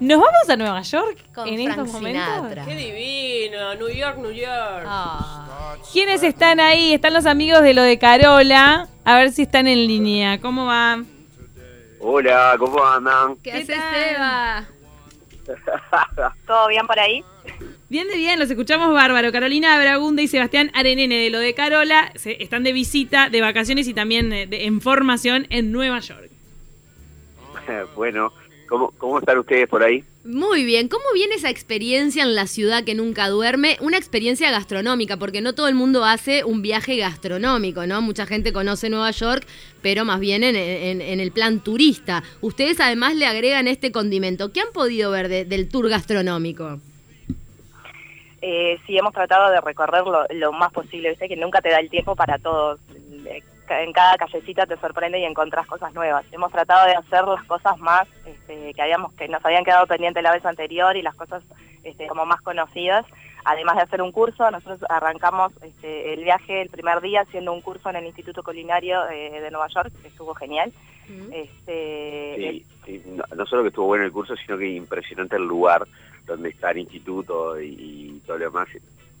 ¿Nos vamos a Nueva York Con en Frank estos momentos? Sinatra. Qué divino, New York, New York. Ah. ¿Quiénes están ahí? Están los amigos de lo de Carola. A ver si están en línea. ¿Cómo va? Hola, ¿cómo andan? ¿Qué, ¿Qué haces? Eva? ¿Todo bien por ahí? Bien de bien, los escuchamos bárbaro. Carolina Bragunda y Sebastián Arenene de lo de Carola se- están de visita, de vacaciones y también eh, de- en formación en Nueva York. bueno, ¿cómo, ¿cómo están ustedes por ahí? Muy bien, ¿cómo viene esa experiencia en la ciudad que nunca duerme? Una experiencia gastronómica, porque no todo el mundo hace un viaje gastronómico, ¿no? Mucha gente conoce Nueva York, pero más bien en, en- en el plan turista. Ustedes además le agregan este condimento. ¿Qué han podido ver de- del tour gastronómico? Eh, sí, hemos tratado de recorrer lo, lo más posible, viste que nunca te da el tiempo para todos. Eh, ca- En cada callecita te sorprende y encontrás cosas nuevas. Hemos tratado de hacer las cosas más este, que habíamos que nos habían quedado pendientes la vez anterior y las cosas este, como más conocidas. Además de hacer un curso, nosotros arrancamos este, el viaje el primer día haciendo un curso en el Instituto Culinario eh, de Nueva York, que estuvo genial. Este, Sí, sí, no, no solo que estuvo bueno el curso, sino que impresionante el lugar donde está el instituto y, y todo lo demás.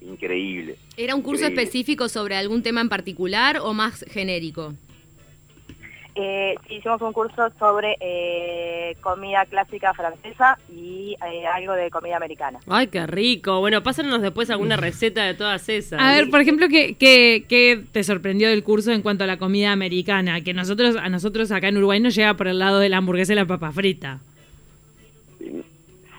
Increíble. ¿Era un curso Increíble. específico sobre algún tema en particular o más genérico? Eh, sí, hicimos un curso sobre eh, comida clásica francesa y eh, algo de comida americana. Ay, qué rico. Bueno, pásanos después alguna receta de todas esas. A ver, por ejemplo, ¿qué, qué, qué te sorprendió del curso en cuanto a la comida americana? Que nosotros, a nosotros acá en Uruguay nos llega por el lado de la hamburguesa y la papa frita.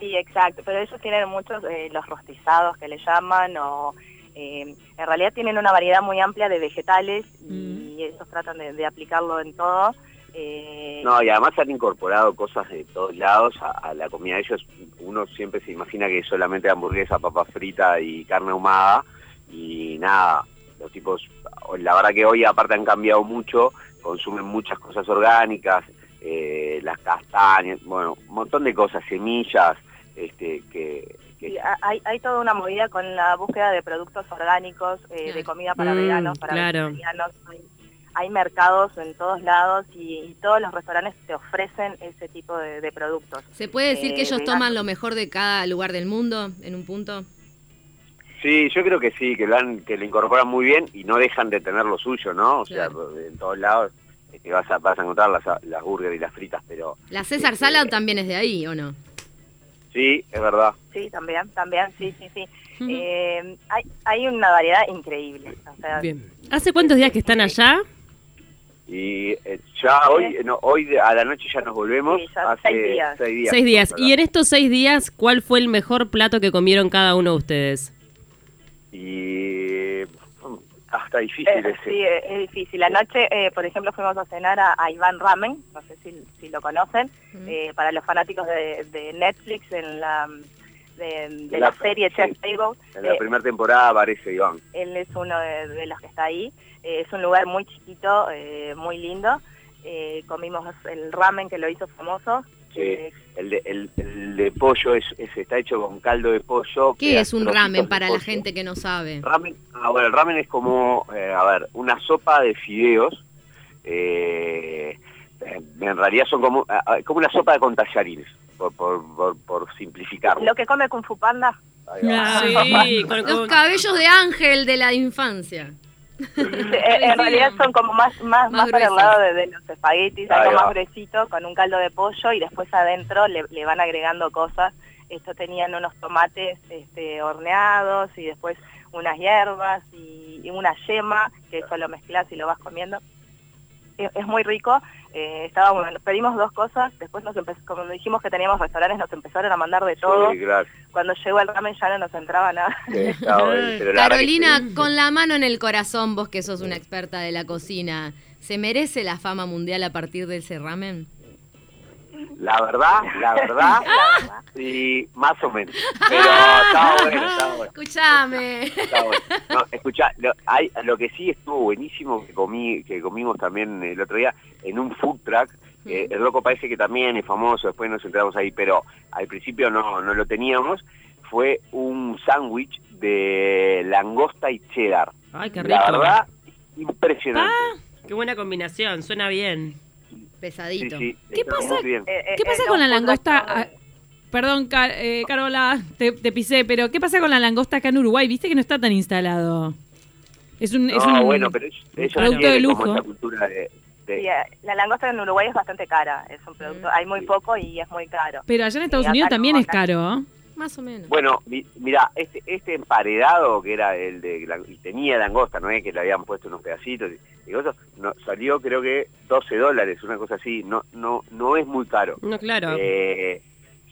Sí, exacto, pero ellos tienen muchos, eh, los rostizados que le llaman, o eh, en realidad tienen una variedad muy amplia de vegetales y ellos tratan de, de aplicarlo en todo. Eh, No, y además han incorporado cosas de todos lados a, a la comida de ellos. Uno siempre se imagina que es solamente hamburguesa, papa frita y carne ahumada. Y nada, los tipos, la verdad que hoy aparte han cambiado mucho, consumen muchas cosas orgánicas, eh, las castañas, bueno, un montón de cosas, semillas, este, que... que- sí, ha- hay, hay toda una movida con la búsqueda de productos orgánicos, eh, de comida para Mm, veganos, para claro. vegetarianos. Hay, hay mercados en todos lados y, y todos los restaurantes te ofrecen ese tipo de, de productos. ¿Se puede decir que Eh, ellos toman lo mejor de cada lugar del mundo en un punto? Sí, yo creo que sí, que lo, han, que lo incorporan muy bien y no dejan de tener lo suyo, ¿no? O Claro. sea, en todos lados este, vas, a, vas a encontrar las, las burgers y las fritas, pero La César Este- Salad también es de ahí, ¿o no? Sí, es verdad. Sí, también, también, sí, sí, sí. Eh, hay, hay una variedad increíble. O sea, Bien. ¿Hace cuántos días que están allá? Y eh, ya hoy, no, hoy a la noche ya nos volvemos. Sí, ya hace seis días. seis días. Seis días. ¿verdad? Y en estos seis días, ¿cuál fue el mejor plato que comieron cada uno de ustedes? Y está difícil Eh, ese. sí, es difícil. Anoche, eh, por ejemplo, fuimos a cenar a, a Iván Ramen, no sé si, si lo conocen, eh, para los fanáticos de, de Netflix en la de, de la, La- serie sí. Chef Table. En la Eh, primera temporada aparece Iván. él es uno de, de los que está ahí. Eh, es un lugar muy chiquito, eh, muy lindo. Eh, comimos el ramen que lo hizo famoso. El, de, el, el de pollo es, es- está hecho con caldo de pollo. ¿Qué es un ramen de para la gente que no sabe? Ramen, ah, bueno, el ramen es como, eh, a ver, una sopa de fideos. eh, en realidad son como, ah, ah, como una sopa con tallarines, por, por, por, por simplificarlo. lo que come Kung Fu Panda. Sí, con- Los cabellos de ángel de la infancia. Eh, en realidad son como más más, Más más para el lado de, de los espaguetis, Ahí algo va. más gruesito, con un caldo de pollo y después adentro le, le van agregando cosas. Esto tenían unos tomates este, horneados y después unas hierbas y, y una yema, que eso lo mezclas y lo vas comiendo. Es, es muy rico. Eh, estábamos, pedimos dos cosas, después nos como dijimos que teníamos restaurantes, nos empezaron a mandar de todo. Sí, claro. Cuando llegó el ramen ya no nos entraba nada. Sí, bueno, que Carolina, con la mano en el corazón, vos que sos una experta de la cocina, ¿se merece la fama mundial a partir de ese ramen? La verdad, la verdad, sí, más o menos. Pero está bueno, está bueno. Escuchame. Está bueno. No, escuchá, lo, hay, lo que sí estuvo buenísimo que comí, que comimos también el otro día en un food truck. eh, el loco parece que también es famoso, después nos entramos ahí, pero al principio no, no lo teníamos. Fue un sándwich de langosta y cheddar. Ay, qué rico. La verdad, impresionante. Qué buena combinación, suena bien. Pesadito. sí, ¿Qué pasa? Eh, eh, ¿Qué pasa eh, con la langosta? Ah, Perdón, Car- eh, Carola, te, te pisé, pero ¿qué pasa con la langosta acá en Uruguay? Viste que no está tan instalado. Es un, es No, un bueno, pero ellos, ellos producto de lujo. cultura de... de- Sí, la langosta en Uruguay es bastante cara, es un producto, hay muy poco y es muy caro. Pero allá en Estados Unidos no, también es acá- caro. Más o menos. Bueno, mi- mira, este, este emparedado que era el de la- y tenía langosta, no es que le habían puesto unos pedacitos y, y cosas, no, salió creo que 12 dólares, una cosa así, no no no es muy caro. No, claro. Eh,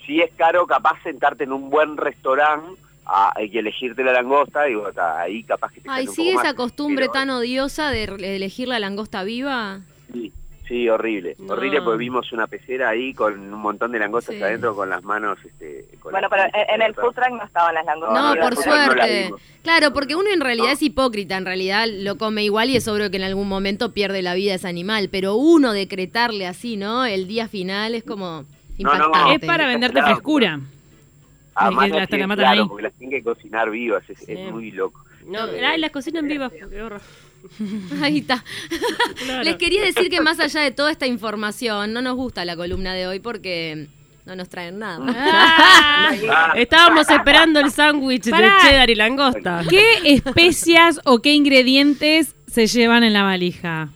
sí es caro capaz sentarte en un buen restaurante a, hay que elegirte la langosta y ahí capaz que te Ay, ¿sigue esa más, costumbre pero- tan odiosa de elegir la langosta viva? Sí, sí, horrible, No. horrible porque vimos una pecera ahí con un montón de langostas Sí. adentro con las manos este, con Bueno, las- pero en, en el food truck no estaban las langostas. No, no, por no suerte. claro, porque uno en realidad No. es hipócrita, en realidad lo come igual y es obvio que en algún momento pierde la vida ese animal, pero uno decretarle así, ¿no? El día final es como No, no, impactante. Es para venderte Claro. frescura. Además, la tienen- claro, ahí. porque las tienen que cocinar vivas, es, Sí. es muy loco. No, las cocinan vivas. qué horror. Ahí está. Claro. Les quería decir que más allá de toda esta información, no nos gusta la columna de hoy porque no nos traen nada. Ah, Estábamos esperando el sándwich de cheddar y langosta. ¿Qué especias o qué ingredientes se llevan en la valija?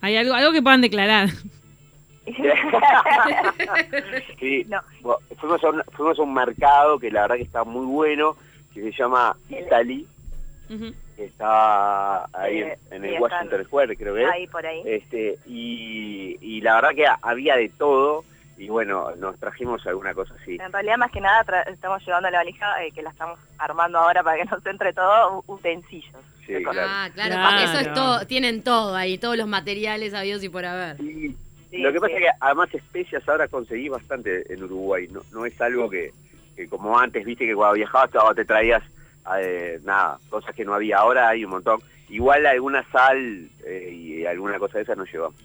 ¿Hay algo, algo que puedan declarar? sí, No. bueno, fuimos, a un, fuimos a un mercado que la verdad que está muy bueno, que se llama Italy, Ujú. Que está ahí en, en sí, el Washington Square, creo que es. Ahí por ahí. Este, y, y la verdad que había de todo, y bueno, nos trajimos alguna cosa así. En realidad, más que nada, tra- estamos llevando la valija, eh, que la estamos armando ahora para que nos entre todo, utensilios. Sí, claro. Ah, claro, Claro. porque eso es todo, tienen todo ahí, todos los materiales habidos y por haber. Y Sí, lo que pasa sí. es que además especias ahora conseguí bastante en Uruguay, no, no es algo que, que como antes, viste que cuando viajabas te traías eh, nada, cosas que no había, ahora hay un montón. Igual alguna sal eh, y alguna cosa de esas nos llevamos.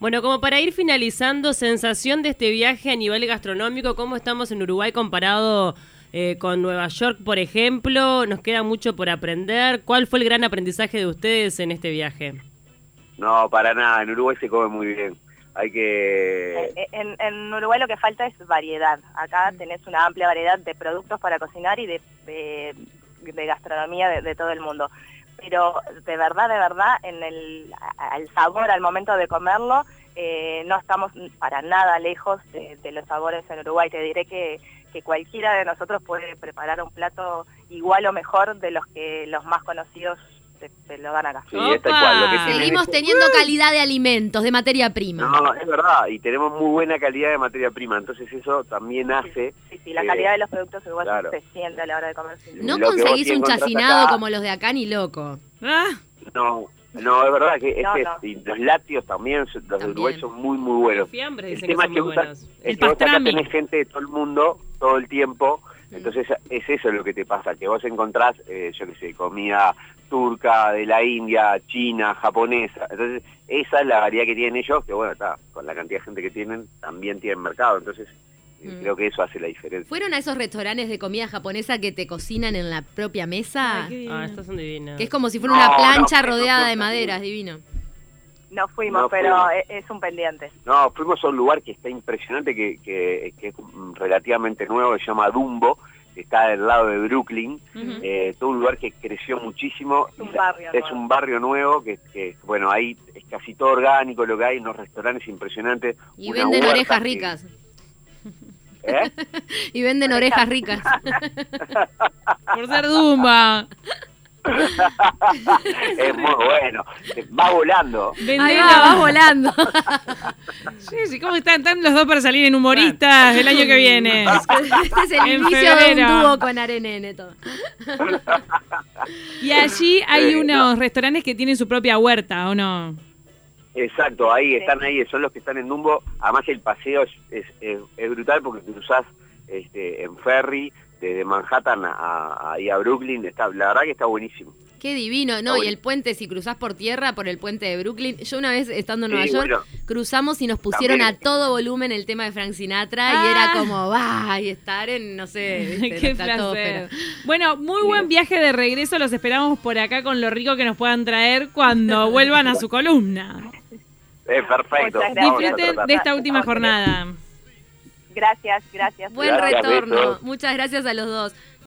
Bueno, como para ir finalizando, sensación de este viaje a nivel gastronómico, ¿cómo estamos en Uruguay comparado eh, con Nueva York, por ejemplo? ¿Nos queda mucho por aprender? ¿Cuál fue el gran aprendizaje de ustedes en este viaje? No, para nada, en Uruguay se come muy bien. Hay que... Eh, En, en Uruguay lo que falta es variedad. Acá tenés una amplia variedad de productos para cocinar y de, de, de gastronomía de, de todo el mundo. Pero de verdad, de verdad, en el al sabor, al momento de comerlo, eh, no estamos para nada lejos de, de los sabores en Uruguay. Te diré que, que cualquiera de nosotros puede preparar un plato igual o mejor de los que los más conocidos te, te lo dan acá. Sí, cual, lo que Seguimos es- teniendo calidad de alimentos, de materia prima. No, es verdad, y tenemos muy buena calidad de materia prima, entonces eso también hace... Sí, sí, la calidad de los productos uruguayos claro. se siente a la hora de comer. No conseguís un chacinado acá- como los de acá ni loco. Ah, No, no, es verdad que No, este, no. y los lácteos también, los de También. Uruguay son muy, muy buenos. Los fiambres El dicen que son muy buenos. vos acá pastrami. tenés gente de todo el mundo, todo el tiempo, entonces es eso lo que te pasa, que vos encontrás, eh, yo qué sé, comida turca, de la India, china, japonesa, entonces esa es la variedad que tienen ellos, que bueno, está, con la cantidad de gente que tienen, también tienen mercado, entonces Mm. creo que eso hace la diferencia. ¿Fueron a esos restaurantes de comida japonesa que te cocinan en la propia mesa? Ay. Ah, estas son divinas. Que es como si fuera No, una plancha no, rodeada no, de madera, no. es divino. No fuimos, No pero fuimos. es, un pendiente. No, fuimos a un lugar que está impresionante, que, que, que es relativamente nuevo, se llama Dumbo, que está del lado de Brooklyn, Ujú. eh, todo un lugar que creció muchísimo. Es un barrio Es nuevo. un barrio nuevo que, que, bueno, ahí es casi todo orgánico lo que hay, unos restaurantes impresionantes. Y venden orejas que- ricas. ¿Eh? Y venden orejas ricas. por ser Dumba. es muy bueno, va volando. Ahí va, vas volando. Sí, sí, ¿cómo están? Están los dos para salir en humoristas el año que viene. Este es el En inicio de un dúo con Arenene. Todo. Y allí hay Sí, unos restaurantes que tienen su propia huerta, ¿o no? Exacto, ahí Sí. están ahí, son los que están en Dumbo. Además el paseo es, es, es- es brutal porque cruzás este, en ferry desde Manhattan a, a- ahí a Brooklyn. Está, la verdad que está buenísimo. Qué divino, ¿no? bueno. Y el puente, si cruzás por tierra, por el puente de Brooklyn. Yo una vez estando en Sí, Nueva York, bueno. cruzamos y nos pusieron También. a todo volumen el tema de Frank Sinatra y Ah. era como, va, y estar en, no sé, viste, Qué placer. Bueno, muy buen viaje de regreso. Los esperamos por acá con lo rico que nos puedan traer cuando vuelvan a su columna. Es perfecto. Disfruten de esta última jornada. Gracias, gracias. Buen Gracias, retorno. Muchas gracias a los dos.